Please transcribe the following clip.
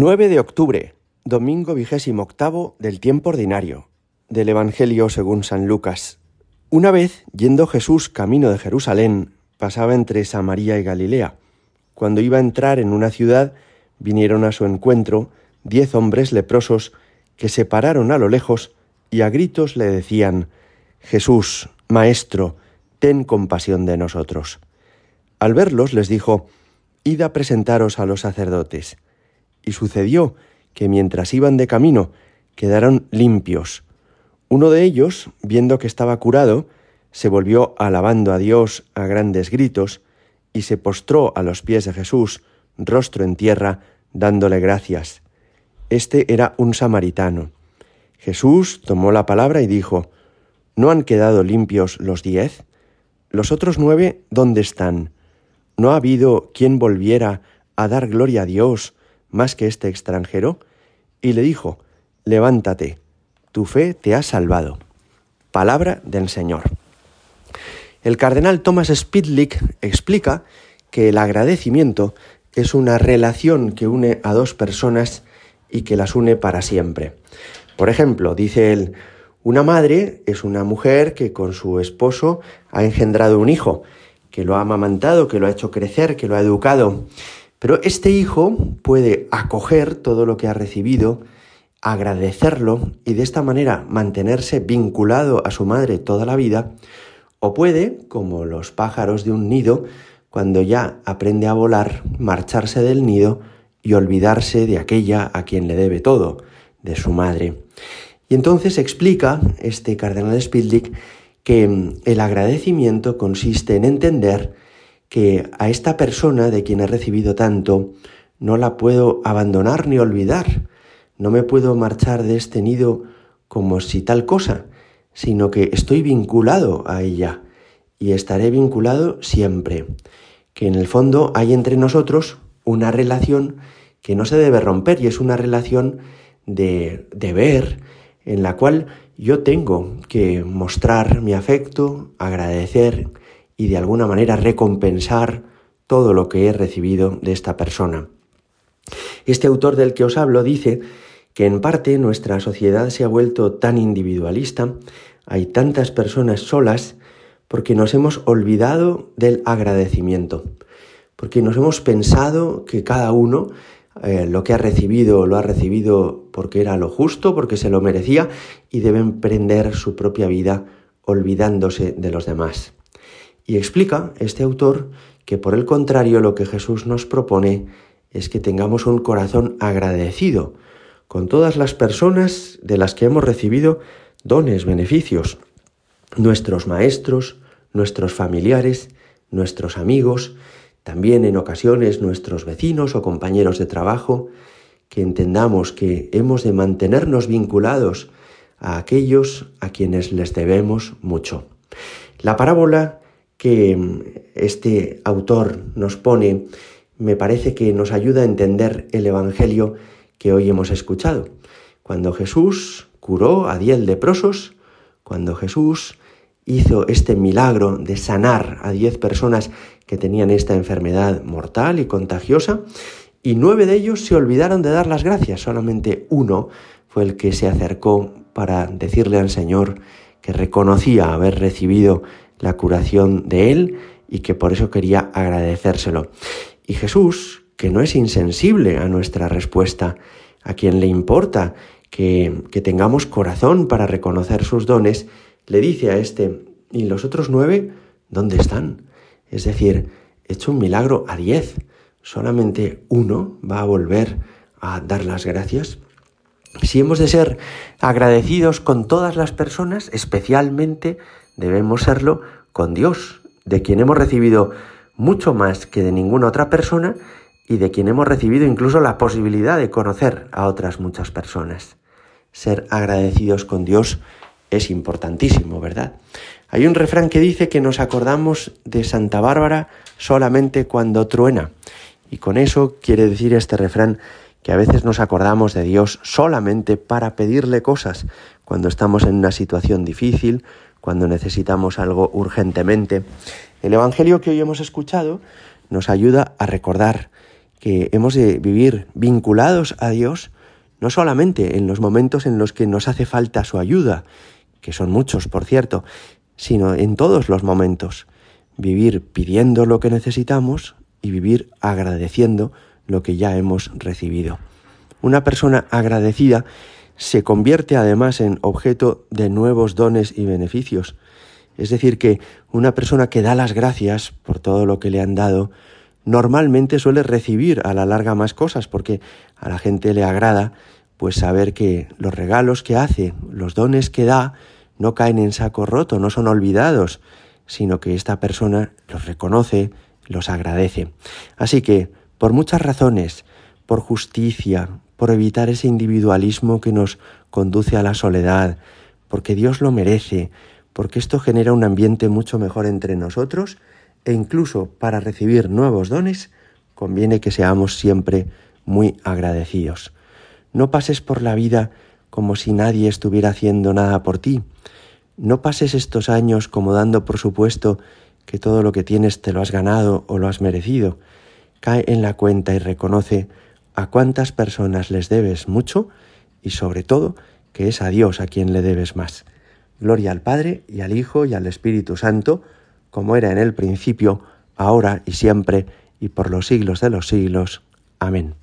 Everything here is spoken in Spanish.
9 de octubre, domingo vigésimo octavo del tiempo ordinario, del Evangelio según San Lucas. Una vez, yendo Jesús camino de Jerusalén, pasaba entre Samaria y Galilea. Cuando iba a entrar en una ciudad, vinieron a su encuentro diez hombres leprosos que se pararon a lo lejos y a gritos le decían, Jesús, Maestro, ten compasión de nosotros. Al verlos les dijo, Id a presentaros a los sacerdotes. Y sucedió que mientras iban de camino quedaron limpios. Uno de ellos, viendo que estaba curado, se volvió alabando a Dios a grandes gritos y se postró a los pies de Jesús, rostro en tierra, dándole gracias. Este era un samaritano. Jesús tomó la palabra y dijo, ¿No han quedado limpios los diez? ¿Los otros nueve dónde están? ¿No ha habido quien volviera a dar gloria a Dios más que este extranjero? Y le dijo, levántate, tu fe te ha salvado. Palabra del Señor. El cardenal Thomas Spidlick explica que el agradecimiento es una relación que une a dos personas y que las une para siempre. Por ejemplo, dice él, una madre es una mujer que con su esposo ha engendrado un hijo, que lo ha amamantado, que lo ha hecho crecer, que lo ha educado. Pero este hijo puede acoger todo lo que ha recibido, agradecerlo y de esta manera mantenerse vinculado a su madre toda la vida, o puede, como los pájaros de un nido, cuando ya aprende a volar, marcharse del nido y olvidarse de aquella a quien le debe todo, de su madre. Y entonces explica este cardenal Spildick que el agradecimiento consiste en entender que a esta persona de quien he recibido tanto no la puedo abandonar ni olvidar, no me puedo marchar de este nido como si tal cosa, sino que estoy vinculado a ella y estaré vinculado siempre, que en el fondo hay entre nosotros una relación que no se debe romper y es una relación de deber en la cual yo tengo que mostrar mi afecto, agradecer y de alguna manera recompensar todo lo que he recibido de esta persona. Este autor del que os hablo dice que en parte nuestra sociedad se ha vuelto tan individualista, hay tantas personas solas, porque nos hemos olvidado del agradecimiento, porque nos hemos pensado que cada uno eh, lo que ha recibido lo ha recibido porque era lo justo, porque se lo merecía y debe emprender su propia vida olvidándose de los demás. Y explica este autor que por el contrario lo que Jesús nos propone es que tengamos un corazón agradecido con todas las personas de las que hemos recibido dones, beneficios, nuestros maestros, nuestros familiares, nuestros amigos, también en ocasiones nuestros vecinos o compañeros de trabajo, que entendamos que hemos de mantenernos vinculados a aquellos a quienes les debemos mucho. La parábola que mm, este autor nos pone me parece que nos ayuda a entender el Evangelio que hoy hemos escuchado. Cuando Jesús curó a diez leprosos, cuando Jesús hizo este milagro de sanar a diez personas que tenían esta enfermedad mortal y contagiosa, y nueve de ellos se olvidaron de dar las gracias, solamente uno fue el que se acercó para decirle al Señor que reconocía haber recibido la curación de él y que por eso quería agradecérselo. Y Jesús, que no es insensible a nuestra respuesta, a quien le importa que, que tengamos corazón para reconocer sus dones, le dice a este, ¿y los otros nueve dónde están? Es decir, he hecho un milagro a diez, solamente uno va a volver a dar las gracias. Si hemos de ser agradecidos con todas las personas, especialmente debemos serlo con Dios, de quien hemos recibido mucho más que de ninguna otra persona y de quien hemos recibido incluso la posibilidad de conocer a otras muchas personas. Ser agradecidos con Dios es importantísimo, ¿verdad? Hay un refrán que dice que nos acordamos de Santa Bárbara solamente cuando truena. Y con eso quiere decir este refrán que a veces nos acordamos de Dios solamente para pedirle cosas cuando estamos en una situación difícil cuando necesitamos algo urgentemente. El Evangelio que hoy hemos escuchado nos ayuda a recordar que hemos de vivir vinculados a Dios, no solamente en los momentos en los que nos hace falta su ayuda, que son muchos, por cierto, sino en todos los momentos. Vivir pidiendo lo que necesitamos y vivir agradeciendo lo que ya hemos recibido. Una persona agradecida se convierte además en objeto de nuevos dones y beneficios. Es decir, que una persona que da las gracias por todo lo que le han dado, normalmente suele recibir a la larga más cosas, porque a la gente le agrada pues saber que los regalos que hace, los dones que da, no caen en saco roto, no son olvidados, sino que esta persona los reconoce, los agradece. Así que, por muchas razones, por justicia, por evitar ese individualismo que nos conduce a la soledad, porque Dios lo merece, porque esto genera un ambiente mucho mejor entre nosotros e incluso para recibir nuevos dones, conviene que seamos siempre muy agradecidos. No pases por la vida como si nadie estuviera haciendo nada por ti. No pases estos años como dando por supuesto que todo lo que tienes te lo has ganado o lo has merecido. Cae en la cuenta y reconoce a cuántas personas les debes mucho y sobre todo que es a Dios a quien le debes más. Gloria al Padre y al Hijo y al Espíritu Santo, como era en el principio, ahora y siempre, y por los siglos de los siglos. Amén.